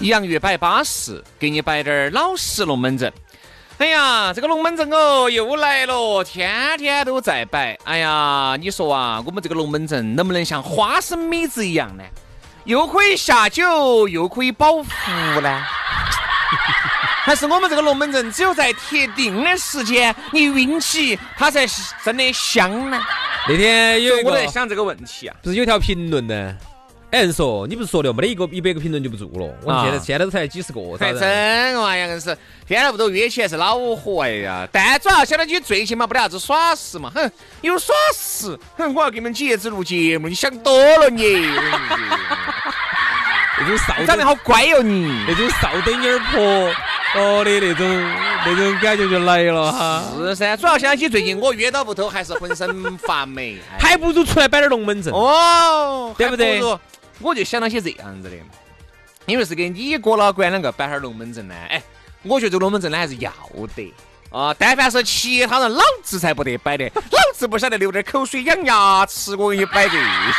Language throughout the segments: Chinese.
洋芋摆巴适，给你摆点儿老实龙门阵。哎呀，这个龙门阵哦又来了，天天都在摆。哎呀，你说啊，我们这个龙门阵能不能像花生米子一样呢？又可以下酒，又可以保福呢？还是我们这个龙门阵只有在特定的时间你运气，它才是真的香呢？那天有我在想这个问题啊。不是有条评论呢？有人说你不是说的没得一个一百个评论就不做了？我们现在啊现在都才几十个，还咋真嘛呀，硬是天天屋头约起来是恼火哎呀！但主要晓得你最起码不得啥子耍事嘛，哼，有耍事，哼，我要给你们几爷子录节目，你想多了你，那种少长得好乖哟你。那种少灯眼儿婆哦的那种那种感觉就来了哈，是噻，主要想起最近我约到屋头还是浑身发霉，哎还不如出来摆点龙门阵。哦，对不对还如？我就想到些这样子的，因为是给你哥老倌两个摆哈龙门阵呢，哎，我觉得这个龙门阵呢还是要得。啊，但凡是其他人，老子才不得摆的，老子不晓得流点口水养牙齿，我给你摆这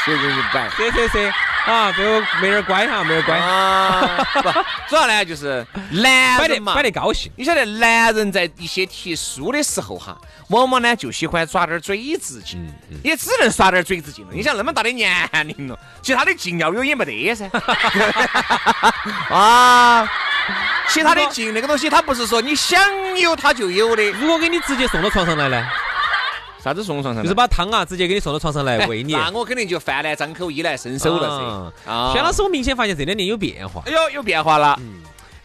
些，给你摆。是是是啊，这个没人乖哈，没人乖，啊，不，主要呢就是男摆得人嘛，摆得高兴。你晓得，男人在一些提书的时候哈，往往呢就喜欢耍点儿嘴子劲，也只能耍点儿嘴子劲了。你想那么大的年龄了，其他的劲要有也没得噻。啊，其他的劲那个东西，它不是说你想有它就有的。如果给你直接送到床上来呢，啥子送到床上？就是把汤啊直接给你送到床上来哎 喂你。那我肯定就饭来张口，衣来伸手了噻。啊轩老师，我明显发现这两年有变化。哎呦，有变化了。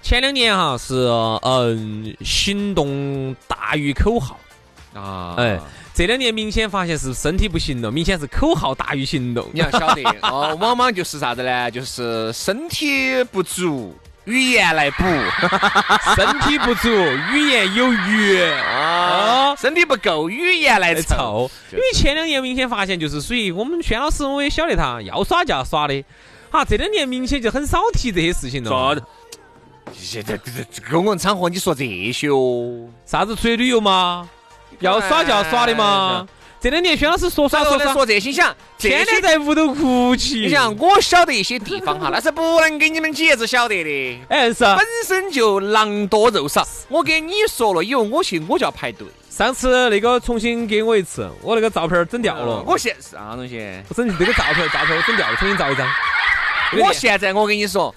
前两年哈是嗯行动大于口号，啊哎，这两年明显发现是身体不行了，明显是口号大于行动。你要晓得哦，往往就是啥子呢？就是身体不足，语言来补 身体不足，语言有余啊，身体不够，语言来来凑凑。。因为前两年明显发现就是属于我们轩老师，我也晓得他要耍就要耍的，哈，这两年明显就很少提这些事情了说。现在这这公共场合你说这些哦，啥子出去旅游吗，要耍就要耍的嘛。这两年轩老师说说？说这些，想天天在屋头哭泣。你想，我晓得一些地方哈，那是不能给你们几爷子晓得的。哎，是啊本身就狼多肉少，我给你说了以后，我去我就要排队。上次那个重新给我一次，我那个照片儿整掉了。我现啥东西？我整这个照片儿照片儿我整掉了，重新照一张。我现在我跟你说，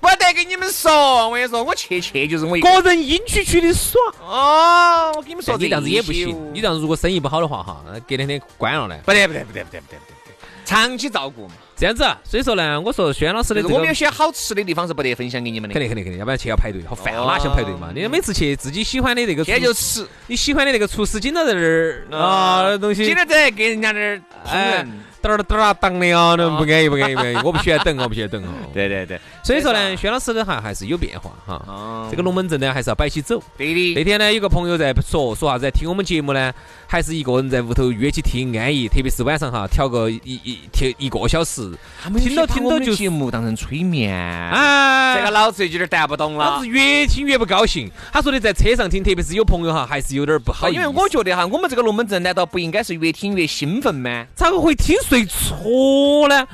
不得跟你们说，我跟你说，我去去就是我一个。人阴区区的耍。哦，我跟你们说，你这样子也不行，你你这样子如果生意不好的话哈，那隔两天关了呢。不得不得不得不得不得不得，长期照顾嘛。这样子，所以说呢，我说轩老师的这个我们有些好吃的地方是不得分享给你们的，肯定肯定肯定，要不然去要排队，好烦啊，哪想排队嘛？你每次去自己喜欢的那个厨，天就吃，你喜欢的那个厨师经常在那儿啊东西，经常在给人家那儿烹哎噔儿啊当的啊，那不安逸不安逸不安逸，我不喜欢等，我不喜欢等哦。对对对，所以说呢，薛老师的哈还是有变化哈。哦这个龙门阵呢还是要摆起走。对的那。天呢，有个朋友在说说啥子，听我们节目呢，还是一个人在屋头约起听安逸，特别是晚上哈，调个一一调一个小时，他们听到听到就节目当成催眠，哎，这个老子有点带不懂了老子。越听越不高兴。他说的在车上听，特别是有朋友哈，还是有点不好意思。因为我觉得哈，我们这个龙门阵难道不应该是越听越兴奋吗？咋个会听睡错呢？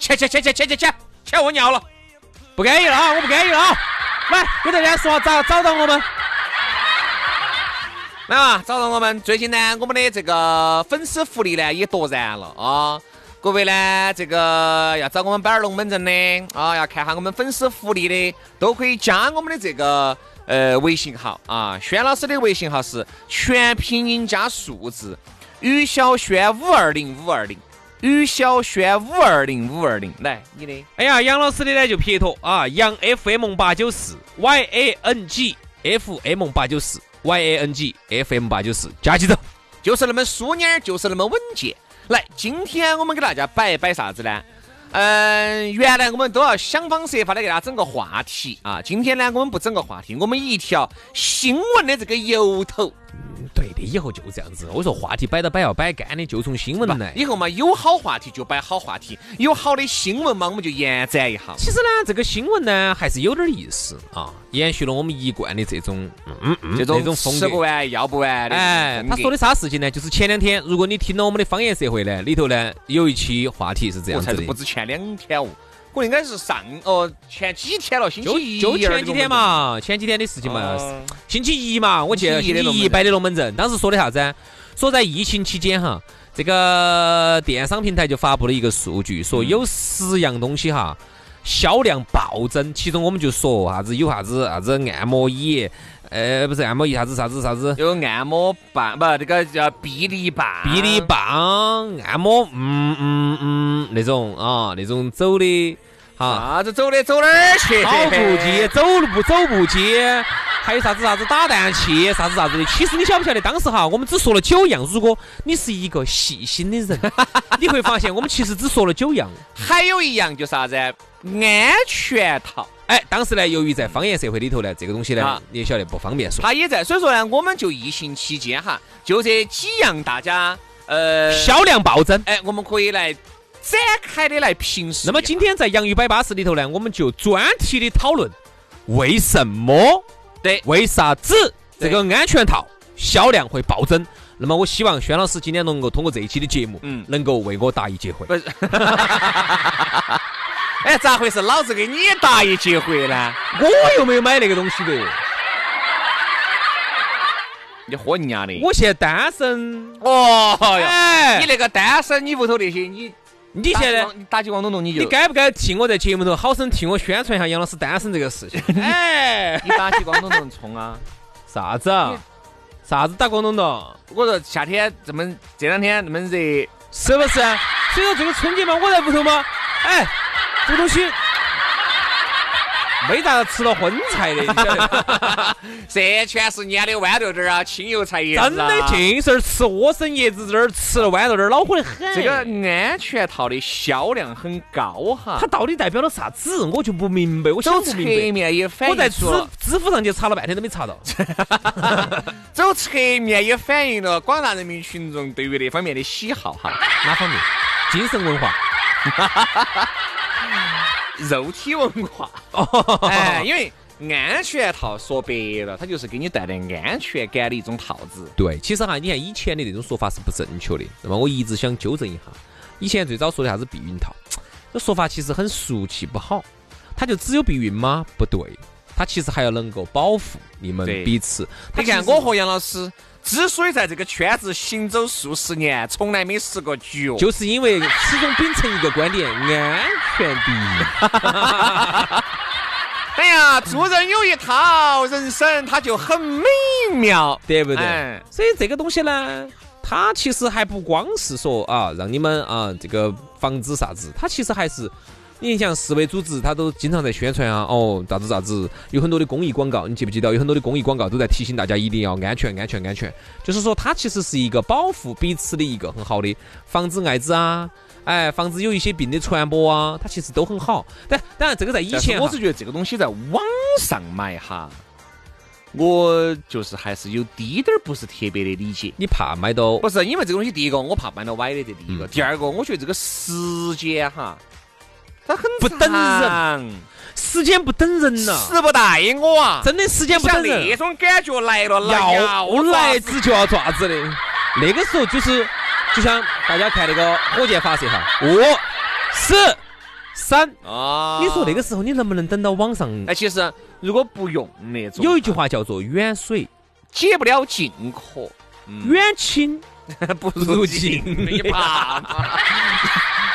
切切切切切切切！切我尿了。不安逸了啊！我不安逸了啊！来，给大家说找找到我们。来嘛，找到我们。最近呢，我们的这个粉丝福利呢也夺燃了啊！各位呢，这个要找我们摆儿龙门阵的啊，要看下我们粉丝福利的，都可以加我们的这个呃微信号啊。轩老师的微信号是全拼音加数字，于小轩五二零五二零，于小轩五二零五二零。来，你的，哎呀，杨老师的呢就撇脱啊，杨 FM 八九四 Y A N G F M 八九四 Y A N G F M 八九四，加起走。就是那么淑女，就是那么稳健。来，今天我们给大家摆一摆啥子呢？嗯，原来我们都要想方设法的给大家整个话题啊。今天呢，我们不整个话题，我们一条新闻的这个由头。以后就这样子。我说话题摆到摆要摆干的，就从新闻来。以后嘛，有好话题就摆好话题，有好的新闻嘛，我们就延展一下。其实呢，这个新闻呢，还是有点意思啊，延续了我们一贯的这种嗯嗯这种吃不完要不完的。哎，他说的啥事情呢？就是前两天，如果你听了我们的方言社会呢，里头呢有一期话题是这样子的，不止前两天哦。我应该是上哦前几天了，星期一就前几天嘛，前几天的事情嘛，星期一嘛，我记得星期一摆的龙门阵，当时说的啥子？说在疫情期间哈，这个电商平台就发布了一个数据，说有十样东西哈销量暴增，其中我们就说啥子有啥子啥子按摩椅，呃，不是按摩仪，啥子啥子啥子，有按摩棒，不，这个叫臂力棒，臂力棒，按摩，嗯嗯嗯，那种啊，那种走的。哈啥子走的走哪儿去？跑步机，走路走步机，还有啥子啥子打蛋器，啥子啥子的。其实你晓不晓得，当时哈，我们只说了九样。如果你是一个细心的人，你会发现我们其实只说了九样。还有一样就是啥子？安全套。哎，当时呢，由于在方言社会里头呢，这个东西呢，你也晓得不方便说。他也在，所以说呢，我们就疫情期间哈，就这几样大家呃销量暴增。哎，我们可以来。展开的来评述。那么今天在洋芋摆巴士里头呢，我们就专题的讨论为什么？对，为啥子这个安全套销量会暴增？那么我希望轩老师今天能够通过这一期的节目，嗯，能够为我答疑解惑。不是，哎，咋回事？老子给你答疑解惑呢？我又没有买那个东西的。你喝人家的？我现在单身。哦哟，你那个单身，你屋头那些你。你现在打起光东东，你就你该不该替我在节目头好生替我宣传一下杨老师单身这个事情？哎，你打起光东东冲啊？啥子啊？啥子打广东东？我说夏天这么这两天那么热，是不是？所以说这个春节嘛，我在屋头嘛，哎，这个东西。没咋吃了荤菜的，你晓得这全是腌的豌豆儿啊，青油菜叶子真的尽是吃莴笋叶子这儿吃了豌豆儿，恼火得很。这个安全套的销量很高哈，它到底代表了啥子？我就不明白。我想不明白。侧面也反映我在知知乎上去查了半天都没查到。走侧面也反映了广大人民群众对于那方面的喜好哈。哪方面？精神文化。肉体文化，哎，因为安全套说白了，它就是给你带来安全感的一种套子。对，其实哈，你看以前的那种说法是不正确的。那么我一直想纠正一下，以前最早说的啥子避孕套，这说法其实很俗气不好。它就只有避孕吗？不对，它其实还要能够保护你们彼此。你看我和杨老师。之所以在这个圈子行走数十年，从来没失过局，就是因为始终秉承一个观点：安全第一。哎呀，做人有一套，人生它就很美妙，对不对？所以这个东西呢，它其实还不光是说啊，让你们啊这个防止啥子，它其实还是。你像世卫组织，他都经常在宣传啊，哦，咋子咋子，有很多的公益广告，你记不记得？有很多的公益广告都在提醒大家一定要安全，安全，安全。就是说，它其实是一个保护彼此的一个很好的，防止艾滋啊，哎，防止有一些病的传播啊，它其实都很好。但当然，这个在以前，我是觉得这个东西在网上买哈，我就是还是有滴点儿不是特别的理解。你怕买到？不是，因为这个东西，第一个我怕买到歪的，这第一个。第二个，我觉得这个时间哈。它很不等人，时间不等人呐，时不待我啊！真的时间不等人，那种感觉来了，要来子就要爪子的。那个时候就是，就像大家看那个火箭发射哈，五、四、三啊！你说那个时候你能不能等到网上？哎，其实如果不用那种，有一句话叫做“远水解不了近渴，远亲 不如近。”你怕吗？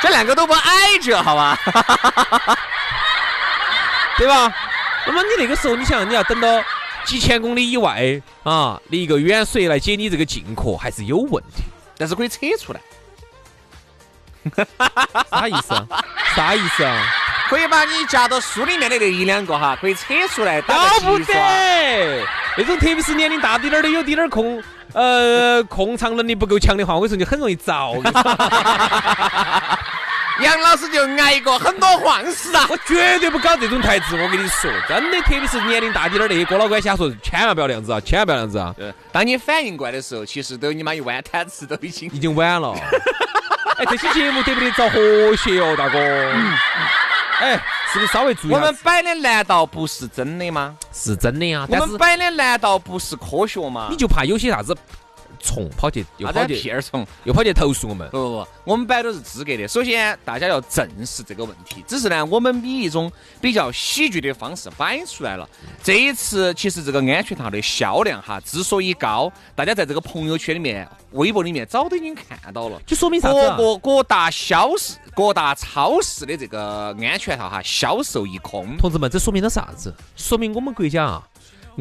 这两个都不挨着，好吧？对吧？那么你那个时候，你想你要等到几千公里以外啊，你一个远水来解你这个近渴，还是有问题。但是可以扯出来，啥意思啊？啥意思啊？可以把你夹到书里面的那一两个哈，可以扯出来打个齐刷。得，那种特别是年龄大滴点儿的，有滴点儿控呃控场能力不够强的话，我跟你说你很容易遭。杨老师就挨过很多晃事啊。我绝对不搞这种台词，我跟你说，真的，特别是年龄大滴点儿那些哥老倌瞎说，千万不要那样子啊，千万不要那样子啊，呃，当你反应过来的时候，其实都你妈一弯摊子都已经已经晚了。哎，这期节目得不得找和谐哦，大哥？哎，是不是稍微注意我们摆的难道不是真的吗？是真的呀，我们摆的难道不是科学吗？你就怕有些啥子虫跑去又跑去屁儿虫？又跑去投诉我们。不不不，我们摆都是资格的。首先，大家要正视这个问题。只是呢，我们以一种比较喜剧的方式摆出来了。这一次，其实这个安全套的销量哈之所以高，大家在这个朋友圈里面、微博里面早都已经看到了。就说明啥子啊？各个各大销市、各大超市的这个安全套哈销售一空。同志们，这说明了啥子？说明我们国家啊，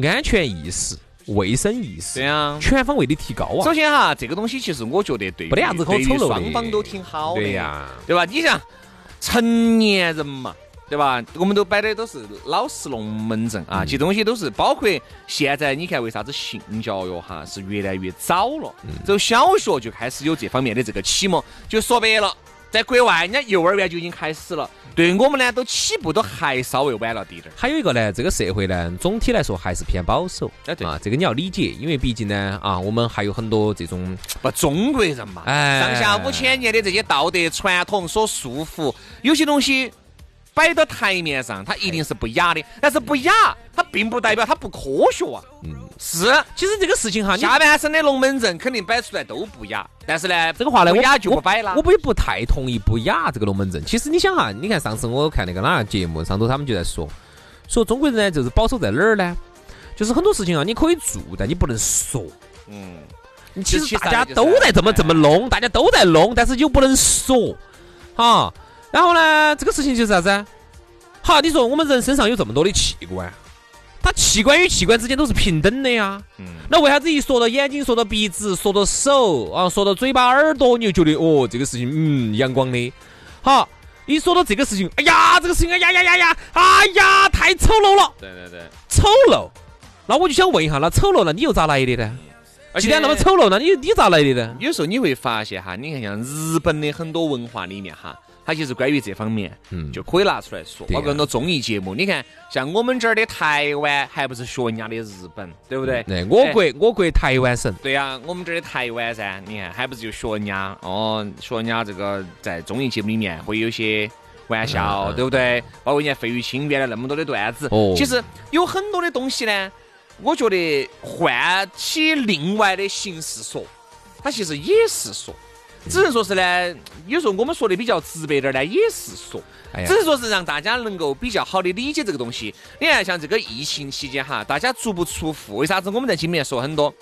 安全意识、卫生意识对啊。全方位的提高啊首。先哈，这个东西其实我觉得对于没得啥子可丑陋的双方都挺好的对呀对吧？你像成年人嘛，对吧？我们都摆的都是老实龙门阵啊，这东西都是包括现在你看为啥子性教育哈是越来越早了，从小学就开始有这方面的这个启蒙，就说白了。在国外，人家幼儿园就已经开始了，对我们呢都起步都还稍微晚了滴点儿。还有一个呢，这个社会呢，总体来说还是偏保守。哎对啊，这个你要理解，因为毕竟呢，啊，我们还有很多这种不，中国人嘛，哎上下五千年的这些道德传统所束缚，有些东西摆到台面上，它一定是不雅的。但是不雅，它并不代表它不科学啊。嗯，是其实这个事情哈，下半身的龙门阵肯定摆出来都不雅，但是呢，这个话呢，我不雅就不摆了。我我也不太同意不雅这个龙门阵。其实你想哈，你看上次我看那个哪个节目，上头他们就在说，说中国人呢就是保守在哪儿呢？就是很多事情啊，你可以做，但你不能说。嗯，其实实大家都在这么这么弄，大家都在弄，但是又不能说，哈。然后呢，这个事情就是啥子？好，你说我们人身上有这么多的器官，它器官与器官之间都是平等的呀。嗯那为啥子一说到眼睛，说到鼻子，说到手啊，说到嘴巴、耳朵，你就觉得哦，这个事情嗯阳光的。好，一说到这个事情，哎呀，这个事情，哎呀呀呀呀，哎呀，太丑陋了，对对对。丑陋。那我就想问一下，那丑陋，那你又咋来的呢？既然那么丑陋，那你你咋来的呢？有时候你会发现哈，你看像日本的很多文化里面哈，它就是关于这方面，嗯就可以拿出来说，包括很多综艺节目。你看，像我们这儿的台湾，还不是学人家的日本，对不对？对，我哎国我国台湾省，对呀、我们这儿的台湾噻，你看还不是就学人家哦，学人家这个在综艺节目里面会有些玩笑，对不对？包括人家费玉清原来那么多的段子，哦其实有很多的东西呢，我觉得换起另外的形式说，它其实也是说。只能说是呢，有时候我们说的比较直白点儿呢，也是说，哎呀只是说是让大家能够比较好的理解这个东西。你看，像这个疫情期间哈，大家足不出户，为啥子我们在节目里面说很多？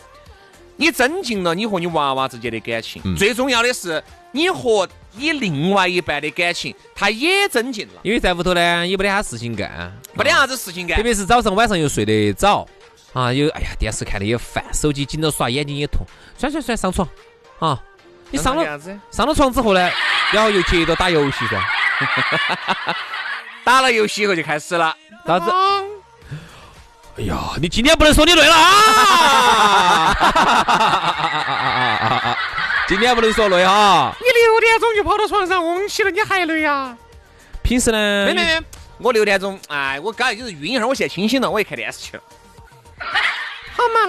你增进了你和你娃娃之间的感情，嗯最重要的是你和你另外一半的感情，它也增进了，因为在屋头呢也没得啥事情干，没得啥子事情干特。别是早上晚上又睡得早啊，有哎呀电视看的也烦，手机紧着耍，眼睛也痛，算算算上床啊！你上了？上了床之后呢，然后又接着打游戏噻，打了游戏以后就开始了。啥子？哎呀，你今天不能说你累了啊！今天不能说累哈。你六点钟就跑到床上嗡起了，你还累呀？平时呢？没没没，我六点钟，哎，我刚才就是晕一会儿，我现在清醒了，我去看电视去了。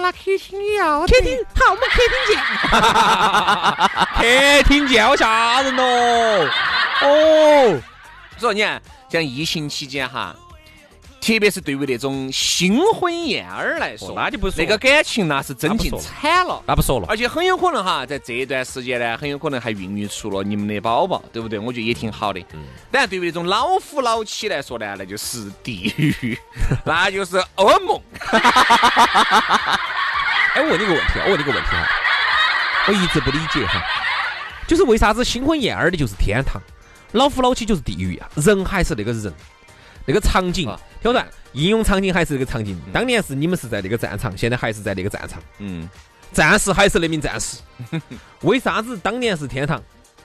那客厅也要客厅好，我们客厅见。客厅见，好吓人哦！哦，所以你看，像疫情期间哈，特别是对于那种新婚燕尔来说，哦那就不说那个感情那是真进惨了。那不说了。而且很有可能哈，在这一段时间呢，很有可能还孕育出了你们的宝宝，对不对？我觉得也挺好的。嗯。当然，对于那种老夫老妻来说呢，那就是地狱，那就是噩梦。哎，我问你个问题啊，我问你个问题哈，我一直不理解哈，就是为啥子新婚燕尔的就是天堂，老夫老妻就是地狱啊，人还是那个人，那个场景啊，挑战。应用场景还是这个场景。当年是你们是在那个战场，现在还是在那个战场，嗯，战士还是那名战士。为啥子当年是天堂，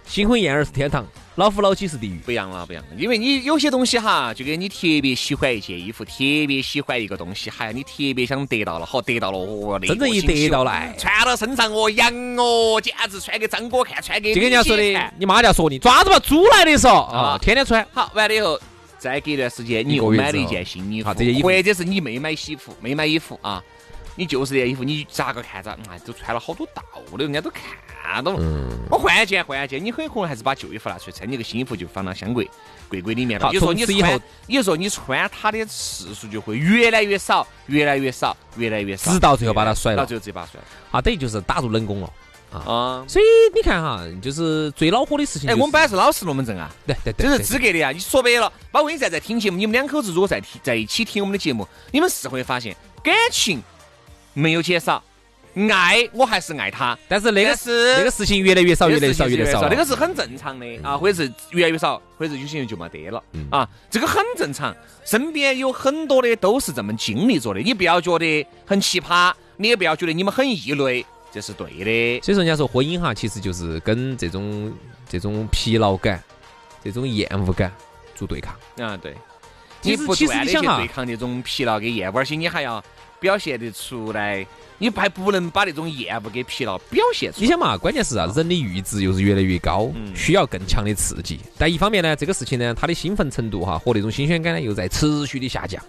新婚燕尔是天堂，老夫老妻是地狱？不一样了，不一样了，因为你有些东西哈，就跟你特别喜欢一件衣服，特别喜欢一个东西，还你特别想得到了，好得到了，哦，真正一得到了，哎。穿到身上哦，洋哦，简直穿给张哥看，穿给就跟人家说的，你妈就要说你抓子把猪来的时候啊啊，天天穿。好，完了以后，再隔一段时间，你又买了一件新衣服，这些衣服或者是你没买西服，没买衣服啊，你就是这件衣服，你咋个看着？哎，都穿了好多道了，人家都看到了。嗯我换一件，换一件，你很可能还是把旧衣服拿出来穿，你个新衣服就放到箱柜柜柜里面了。好从此以后穿，有时候你穿它的次数就会越来越少，越来越少，越来越少，直到最后把它甩了到最后直接把它甩了。啊，等于就是打入冷宫了。啊，所以你看哈，就是最恼火的事情、哎，就是。我们本来是老实龙门阵啊。对对对，这是资格的呀！你说白了，包括你现在在听节目，你们两口子如果在听在一起听我们的节目，你们是会发现感情没有减少，爱我还是爱他，但是那个但是那个事情越来越少，越来越少，越来越少。那个是很正常的啊，或者是越来越少，或者有些人就没得了嗯啊，这个很正常。身边有很多的都是这么经历着的，你不要觉得很奇葩，你也不要觉得你们很异类，这是对的。所以说，人家说婚姻哈，其实就是跟这种这种疲劳感、这种厌恶感做对抗。啊，对，你不断的去对抗这种疲劳跟厌恶，而且你还要表现得出来，你还不能把那种厌恶跟疲劳表现出来。你想嘛，关键是啊，人的阈值又是越来越高，嗯需要更强的刺激。但一方面呢，这个事情呢，它的兴奋程度哈和那种新鲜感呢又在持续的下降。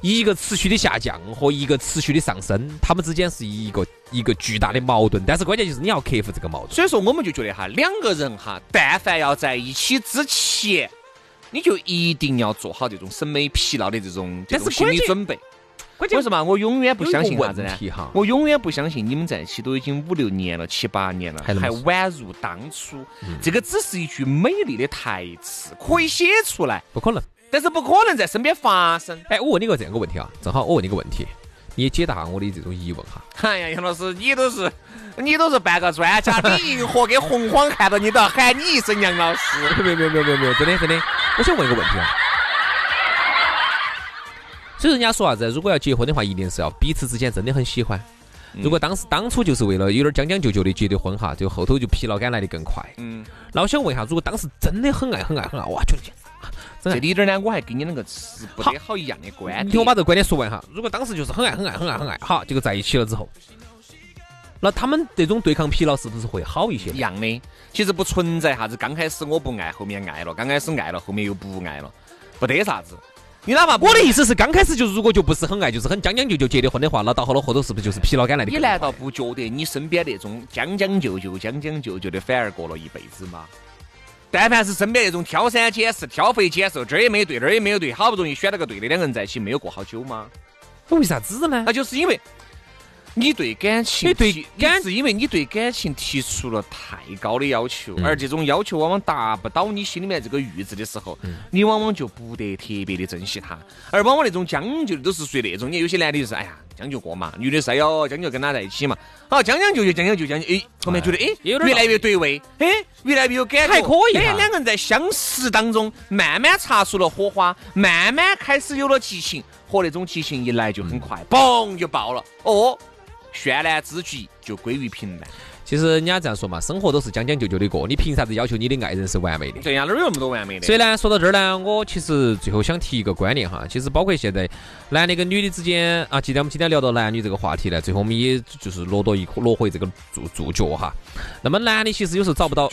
一个持续的下降和一个持续的上升，他们之间是一个一个巨大的矛盾。但是关键就是你要克服这个矛盾。所以说，我们就觉得哈，两个人哈，但凡要在一起之前，你就一定要做好这种审美疲劳的这种这种心理准备。关键为什么？我永远不相信啥子呢？我永远不相信你们在一起都已经五六年了、七八年了，还宛如当初。这个只是一句美丽的台词，可以写出来，不可能。但是不可能在身边发生。哎，我问你个这样个问题啊，正好我问你个问题，你也解答下我的这种疑问哈。哎呀，杨老师，你都是你都是半个专家，李银河跟洪荒看到你都要喊你一声杨老师。没有没有没有没有没有，真的真的，我想问一个问题啊。所以人家说啥子？如果要结婚的话，一定是要彼此之间真的很喜欢。如果当时当初就是为了有点将将就就的结的婚哈，就后头就疲劳感来的更快。嗯，那我想问一下，如果当时真的很爱很爱很爱，哇，觉得这里点呢，我还跟你两个持不得好一样的观点。你听我把这个观点说完哈。如果当时就是很爱很爱很爱很爱，好，结果在一起了之后，那他们这种对抗疲劳是不是会好一些一？样的，其实不存在啥子刚开始我不爱，后面爱了；刚开始爱了，后面又不爱了，不得啥子。你哪怕不我的意思是，刚开始就如果就不是很爱，就是很将将就就结的婚的话，那到后头后头是不是就是疲劳感来的？你难道不觉得你身边那种将将就就、将将就就的，反而过了一辈子吗？但凡是身边那种挑三拣四、挑肥拣瘦，这儿也没对，那儿也没有对，好不容易选了个对的，两个人在一起没有过好久吗？为啥子呢那？就是因为你对感情你对提感你是因为你对感情提出了太高的要求，嗯。而这种要求往往达不到你心里面这个阈值的时候，嗯。你往往就不得特别的珍惜他，而往往那种将就的都是属于那种，你有些男的就是哎呀将就过嘛，女的是哎呦将就跟他在一起嘛，好将将就就将将就将就，哎后面觉得哎越来越对味，哎越来越有感觉，还可以两个人在相识当中慢慢擦出了火花，慢慢开始有了激情，和那种激情一来就很快，嘣就爆了，哦。绚烂之极就归于平淡。其实人家这样说嘛，生活都是将将就就的过，你凭啥子要求你的爱人是完美的？对呀，哪有那么多完美的？所以呢，说到这儿呢，我其实最后想提一个观念哈，其实包括现在男的跟女的之间啊，既然我们今天聊到男女这个话题呢，最后我们也就是落到一落回这个注注脚哈。那么男的其实有时候找不到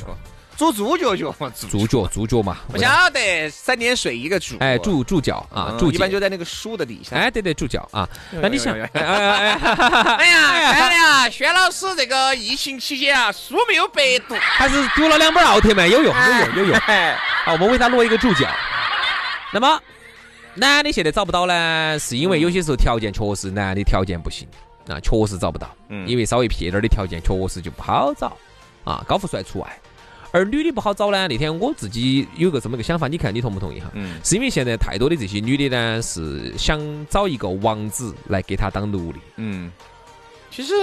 煮猪脚脚，猪脚猪脚嘛，不晓得三点水一个猪，哎猪猪脚啊嗯注脚，一般就在那个书的底下。哎对对猪脚啊。那你想，哎呀哎哎，哎呀，看了呀，轩老师这个疫情期间啊，书没有白读，还是读了两本奥特曼，有用有用有用。哎，好，我们为他落一个主教。那么，男的现在找不到呢，是因为有些时候条件确实男的条件不行啊，确实找不到。嗯因为稍微撇点儿的条件确实就不好找啊，高富帅除外。而女的不好找呢，那天我自己有个这么个想法，你看你同不同意哈？嗯，是因为现在太多的这些女的呢，是想找一个王子来给她当奴隶。嗯，其实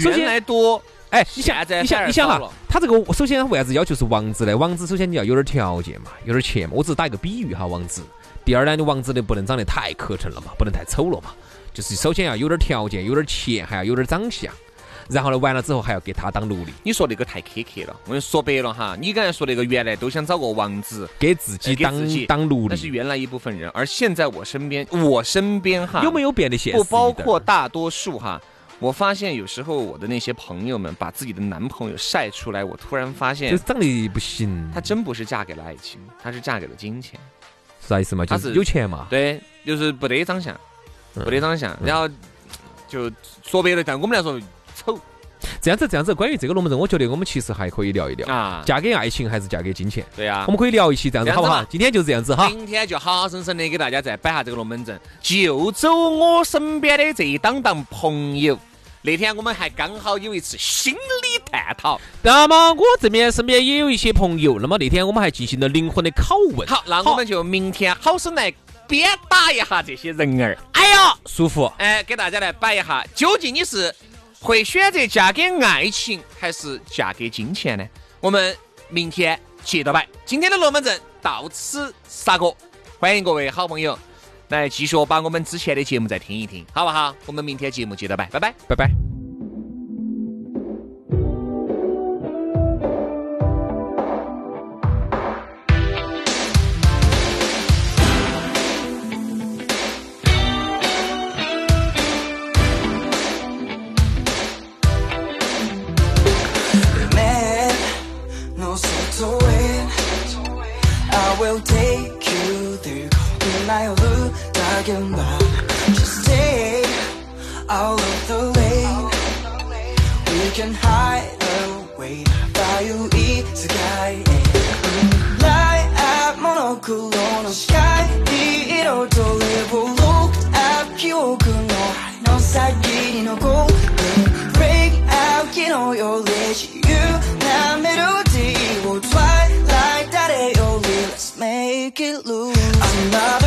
首先原来多，哎，你想你想你想哈，他这个首先为啥子要求是王子呢？王子首先你要有点条件嘛，有点钱嘛。我只是打一个比喻哈，王子。第二呢，你王子的不能长得太磕碜了嘛，不能太丑了嘛。就是首先要有点条件，有点钱，还要有点长相。然后呢，完了之后还要给他当奴隶，你说那个太苛刻了。我跟你说白了哈，你刚才说那个原来都想找个王子，给自己当当奴隶。那是原来一部分人，而现在我身边，我身边哈有没有变得现实不？包括大多数哈。我发现有时候我的那些朋友们把自己的男朋友晒出来，我突然发现就是，长得不行，她真不是嫁给了爱情，她是嫁给了金钱。是啥意思嘛？就是是有钱嘛。对，就是不得长相，嗯不得长相，然后就说白了，在我们来说丑这样子，这样子，关于这个龙门阵，我觉得我们其实还可以聊一聊，啊。嫁给爱情还是嫁给金钱？对呀我，们可以聊一期这样子？好不好今天就这样子哈。今天就好生生的给大家再摆下这个龙门阵，就走我身边的这一档档朋友。那天我们还刚好有一次心理探讨。那么我这边身边也有一些朋友，那么那天我们还进行了灵魂的拷问。好，那我们就明天好生来鞭打一下这些人儿。哎呀，舒服。哎，给大家来摆一下，究竟你是会选择嫁给爱情，还是嫁给金钱呢？我们明天接着摆。今天的龙门阵到此杀过，欢迎各位好朋友来继续把我们之前的节目再听一听，好不好？我们明天节目接着摆，拜拜。拜拜。wish you. 나 매료지 We'll fly like that Only Let's make it loose.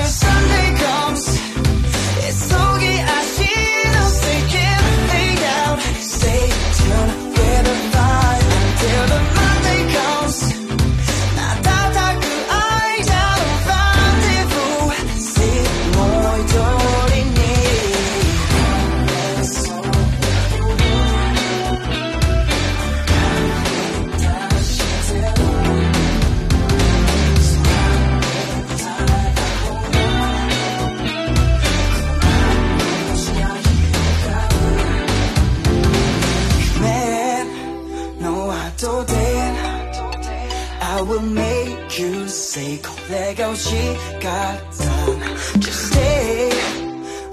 no I don't dare I will make you say let go she got done Just stay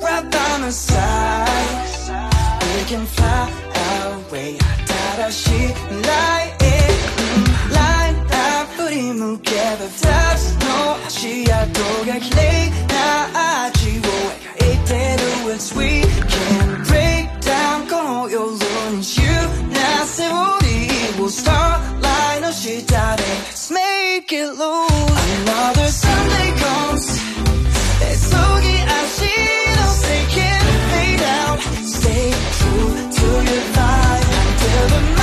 right by my side We can fly away 다시 light it Line up 우리 together That's no 시야도 가길래 나 아지워 이대로 it's we can break down 걸어 your lunch you now 세월이 will start line of oh, shit Let's make it loose. Another Sunday comes it's okay I see no say can fade out Stay true to your vibe until the